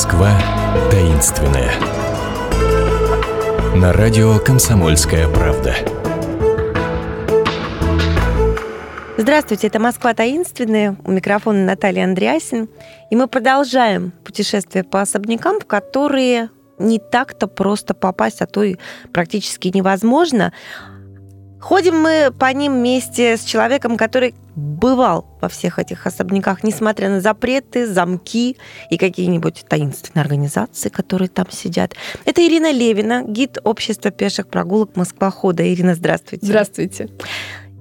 Москва таинственная. На радио «Комсомольская правда». Здравствуйте, это «Москва таинственная». У микрофона Наталья Андреасин. И мы продолжаем путешествие по особнякам, в которые не так-то просто попасть, а то и практически невозможно. Ходим мы по ним вместе с человеком, который бывал во всех этих особняках, несмотря на запреты, замки и какие-нибудь таинственные организации, которые там сидят. Это Ирина Левина, гид общества пеших прогулок Москвохода. Ирина, здравствуйте. Здравствуйте.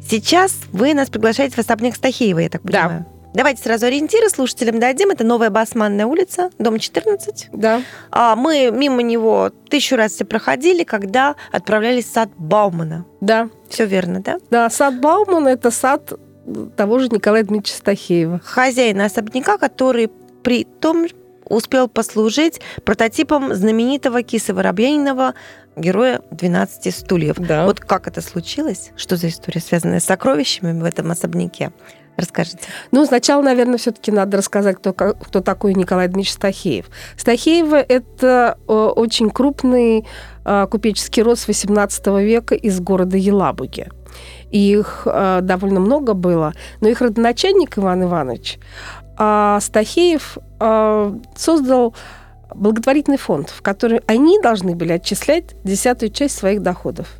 Сейчас вы нас приглашаете в особняк Стахеева, я так понимаю. Да. Давайте сразу ориентиры слушателям дадим. Это Новая Басманная улица, дом 14. Да. А мы мимо него тысячу раз все проходили, когда отправлялись в сад Баумана. Да. Все верно, да? Да, сад Баумана – это сад того же Николая Дмитриевича Стахеева. Хозяина особняка, который при том успел послужить прототипом знаменитого Киса Воробьянинова героя «12 стульев». Да. Вот как это случилось? Что за история, связанная с сокровищами в этом особняке? Расскажите. Ну, сначала, наверное, все-таки надо рассказать, кто, кто такой Николай Дмитриевич Стахеев. Стахеевы – это э, очень крупный э, купеческий род с XVIII века из города Елабуги. их э, довольно много было, но их родоначальник Иван Иванович а Стахеев создал благотворительный фонд, в который они должны были отчислять десятую часть своих доходов.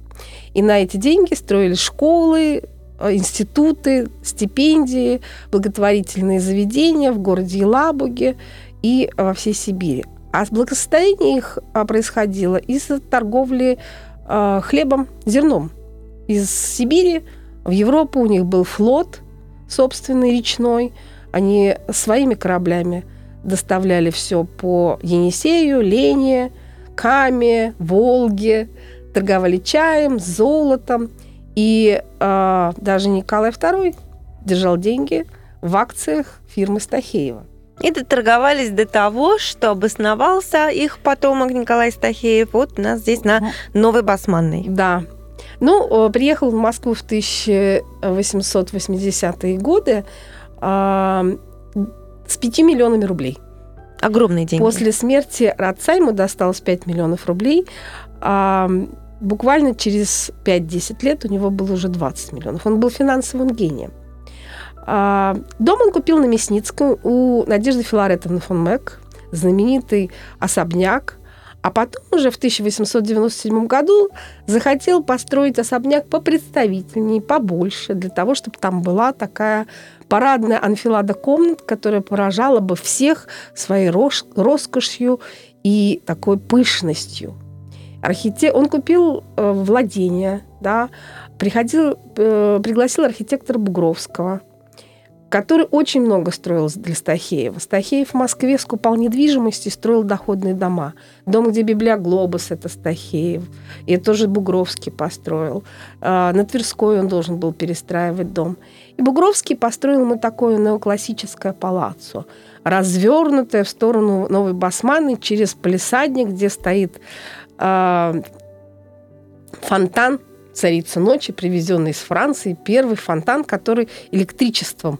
И на эти деньги строили школы, Э, институты, стипендии, благотворительные заведения в городе Елабуге и во всей Сибири. А благосостояние их а, происходило из торговли э, хлебом, зерном. Из Сибири в Европу у них был флот собственный речной. Они своими кораблями доставляли все по Енисею, Лене, Каме, Волге, торговали чаем, золотом – и э, даже Николай II держал деньги в акциях фирмы Стахеева. И доторговались до того, что обосновался их потомок Николай Стахеев вот у нас здесь на Новой Басманной. Да. Ну, приехал в Москву в 1880-е годы э, с 5 миллионами рублей. Огромные деньги. После смерти отца ему досталось 5 миллионов рублей. А, буквально через 5-10 лет у него было уже 20 миллионов. Он был финансовым гением. А, дом он купил на Мясницком у Надежды Филаретовны фон Мэг, знаменитый особняк. А потом уже в 1897 году захотел построить особняк попредставительнее, побольше, для того, чтобы там была такая парадная анфилада комнат, которая поражала бы всех своей роскошью и такой пышностью – Архитек... Он купил э, владение, да, приходил, э, пригласил архитектора Бугровского, который очень много строил для Стахеева. Стахеев в Москве скупал недвижимость и строил доходные дома. Дом, где Библиоглобус, это Стахеев. И это тоже Бугровский построил. Э, на Тверской он должен был перестраивать дом. И Бугровский построил ему такое неоклассическое палаццо, развернутое в сторону Новой Басманы через палисадник, где стоит а, фонтан «Царица ночи», привезенный из Франции, первый фонтан, который электричеством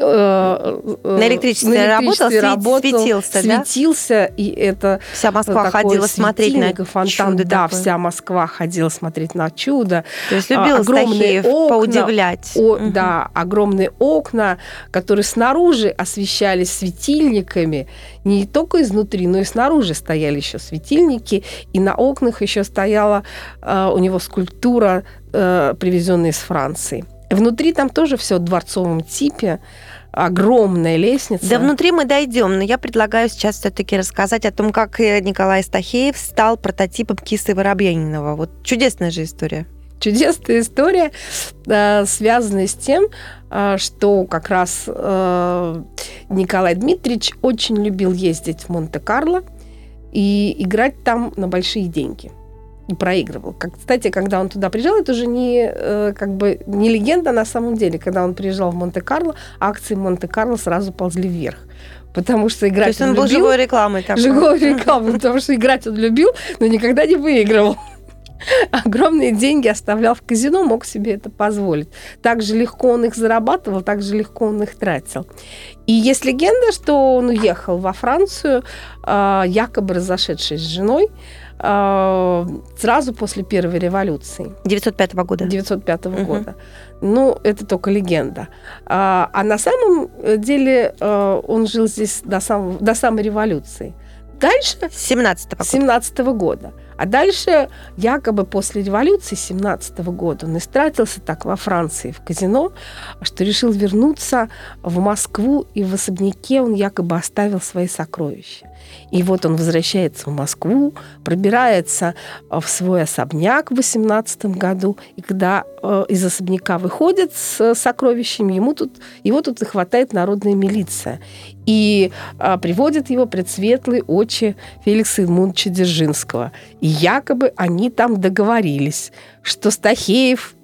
Э, на электричестве, на электричестве работал, светился, светился, да? и это вся Москва ходила смотреть на фонтан, чудо да, такое. вся Москва ходила смотреть на чудо. То есть любил а, огромные окна, поудивлять. О, угу. Да, огромные окна, которые снаружи освещались светильниками, не только изнутри, но и снаружи стояли еще светильники, и на окнах еще стояла э, у него скульптура, э, привезенная из Франции. Внутри там тоже все в дворцовом типе огромная лестница. Да, внутри мы дойдем, но я предлагаю сейчас все-таки рассказать о том, как Николай Стахеев стал прототипом Кисы Воробьянинова. Вот чудесная же история. Чудесная история, э, связанная с тем, э, что как раз э, Николай Дмитриевич очень любил ездить в Монте-Карло и играть там на большие деньги проигрывал. Как, кстати, когда он туда приезжал, это уже не, э, как бы, не легенда на самом деле. Когда он приезжал в Монте-Карло, акции Монте-Карло сразу ползли вверх. Потому что играть То есть он, он был любил, живой рекламой. Такой. Живой рекламой, потому что играть он любил, но никогда не выигрывал. огромные деньги оставлял в казино, мог себе это позволить. Так же легко он их зарабатывал, так же легко он их тратил. И есть легенда, что он уехал во Францию, а, якобы разошедшись с женой, сразу после первой революции. 905 года. 905 угу. года. Ну, это только легенда. А, а на самом деле он жил здесь до, сам, до самой революции. Дальше... 17 -го года. 17 -го года. А дальше, якобы после революции 17 года, он истратился так во Франции, в казино, что решил вернуться в Москву, и в особняке он якобы оставил свои сокровища. И вот он возвращается в Москву, пробирается в свой особняк в 18 году, и когда э, из особняка выходит с сокровищами, ему тут, его тут и хватает народная милиция. И э, приводит его пред светлые очи Феликса Эдмундовича Дзержинского. И якобы они там договорились, что Стахеев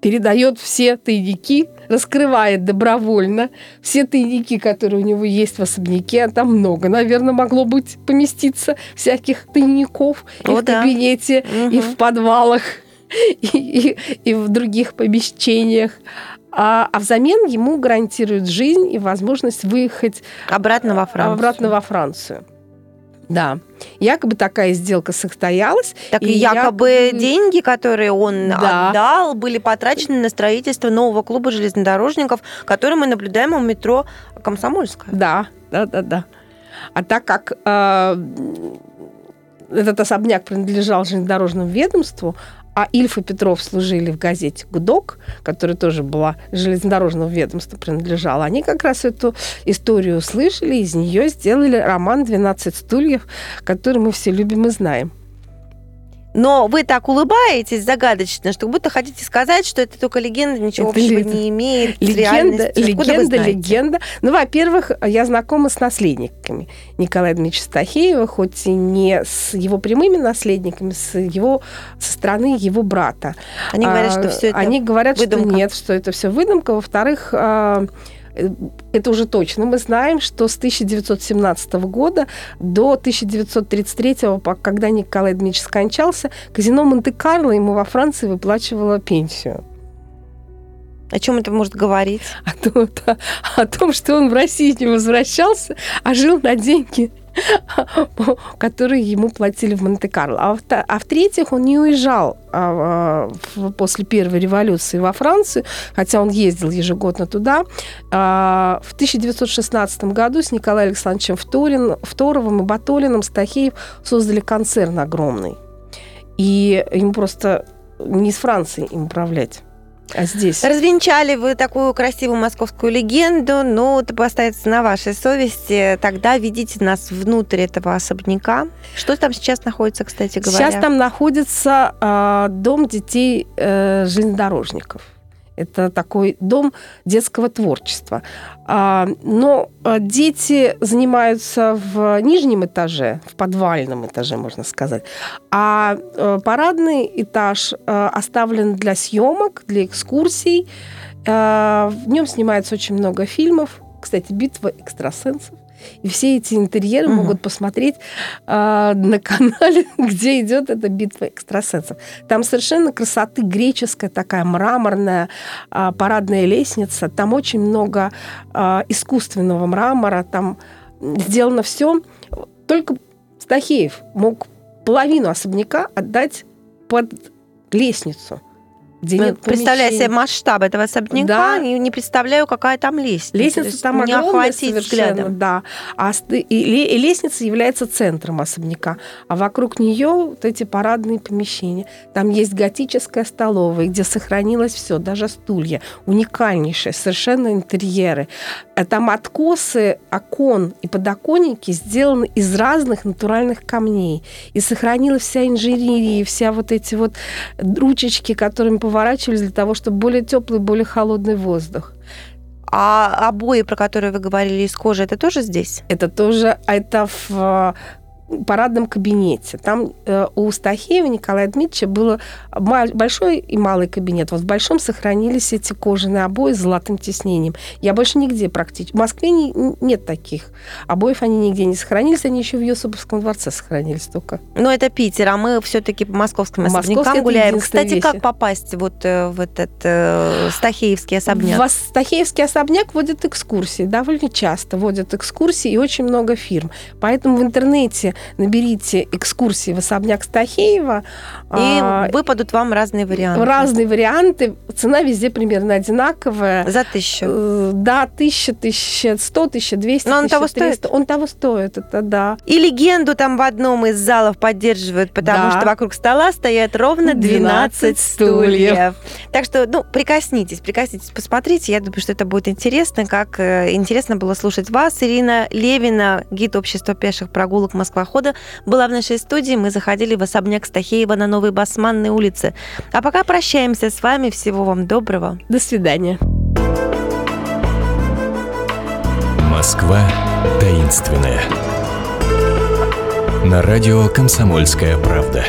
передает все тайники, раскрывает добровольно все тайники, которые у него есть в особняке, а там много, наверное, могло быть поместиться всяких тайников О, и в да. кабинете, угу. и в подвалах, и, и, и в других помещениях. А, а взамен ему гарантируют жизнь и возможность выехать обратно во Францию. Обратно во Францию. Да. Якобы такая сделка состоялась. Так и якобы, якобы деньги, которые он да. отдал, были потрачены на строительство нового клуба железнодорожников, который мы наблюдаем у метро Комсомольская. Да, да, да, да. А так как э, этот особняк принадлежал железнодорожному ведомству, а Ильф и Петров служили в газете «Гудок», которая тоже была железнодорожного ведомства принадлежала. Они как раз эту историю услышали, из нее сделали роман «12 стульев», который мы все любим и знаем. Но вы так улыбаетесь загадочно, что будто хотите сказать, что это только легенда, ничего это общего не имеет легенда, Легенда, легенда. Ну, во-первых, я знакома с наследниками Николая Дмитриевича Стахеева, хоть и не с его прямыми наследниками, с его со стороны его брата. Они говорят, что все это Они говорят, выдумка. что нет, что это все выдумка. Во-вторых, а, это уже точно. Мы знаем, что с 1917 года до 1933, когда Николай Дмитриевич скончался, казино Монте-Карло ему во Франции выплачивало пенсию. О чем это может говорить? О том, о том, что он в России не возвращался, а жил на деньги которые ему платили в Монте-Карло. А, а в-третьих, он не уезжал а, а, после Первой революции во Францию, хотя он ездил ежегодно туда. В 1916 году с Николаем Александровичем Вторин, Второвым и Батолиным Стахеев создали концерн огромный. И ему просто не из Франции им управлять. А здесь? Развенчали вы такую красивую московскую легенду, но это остается на вашей совести. Тогда ведите нас внутрь этого особняка. Что там сейчас находится, кстати говоря? Сейчас там находится э, дом детей э, железнодорожников. Это такой дом детского творчества. А, но а, дети занимаются в нижнем этаже, в подвальном этаже, можно сказать. А э, парадный этаж э, оставлен для съемок, для экскурсий. Э, в нем снимается очень много фильмов. Кстати, «Битва экстрасенсов» И все эти интерьеры угу. могут посмотреть э, на канале, где идет эта битва экстрасенсов. Там совершенно красоты греческая такая мраморная э, парадная лестница. Там очень много э, искусственного мрамора. Там сделано все. Только Стахеев мог половину особняка отдать под лестницу где нет Представляю себе масштаб этого особняка, да. и не представляю, какая там лестница. Лестница там не огромная взглядом. Да. А, и, и лестница является центром особняка, а вокруг нее вот эти парадные помещения. Там есть готическая столовая, где сохранилось все, даже стулья, уникальнейшие, совершенно интерьеры. А там откосы окон и подоконники сделаны из разных натуральных камней. И сохранилась вся инженерия, вся вот эти вот ручечки, которыми поворачивались для того, чтобы более теплый, более холодный воздух. А обои, про которые вы говорили, из кожи, это тоже здесь? Это тоже, это в парадном кабинете. Там э, у Стахеева Николая Дмитриевича было большой и малый кабинет. Вот в большом сохранились эти кожаные обои с золотым тиснением. Я больше нигде практически... В Москве не, нет таких обоев, они нигде не сохранились, они еще в Юсуповском дворце сохранились только. Но это Питер, а мы все-таки по московским особнякам гуляем. Кстати, вещи. как попасть вот э, в этот э, Стахеевский особняк? В Стахеевский особняк водят экскурсии, довольно часто водят экскурсии и очень много фирм. Поэтому в интернете наберите экскурсии в особняк Стахеева. И а, выпадут вам разные варианты. Разные варианты. Цена везде примерно одинаковая. За тысячу? Э, да, тысяча, тысяча сто, тысяча двести, Но он того стоит? Он того стоит, это да. И легенду там в одном из залов поддерживают, потому да. что вокруг стола стоят ровно 12, 12 стульев. Так что, ну, прикоснитесь, прикоснитесь, посмотрите. Я думаю, что это будет интересно, как э, интересно было слушать вас. Ирина Левина, гид общества пеших прогулок Москва года была в нашей студии. Мы заходили в особняк Стахеева на Новой Басманной улице. А пока прощаемся с вами. Всего вам доброго. До свидания. Москва таинственная. На радио «Комсомольская правда».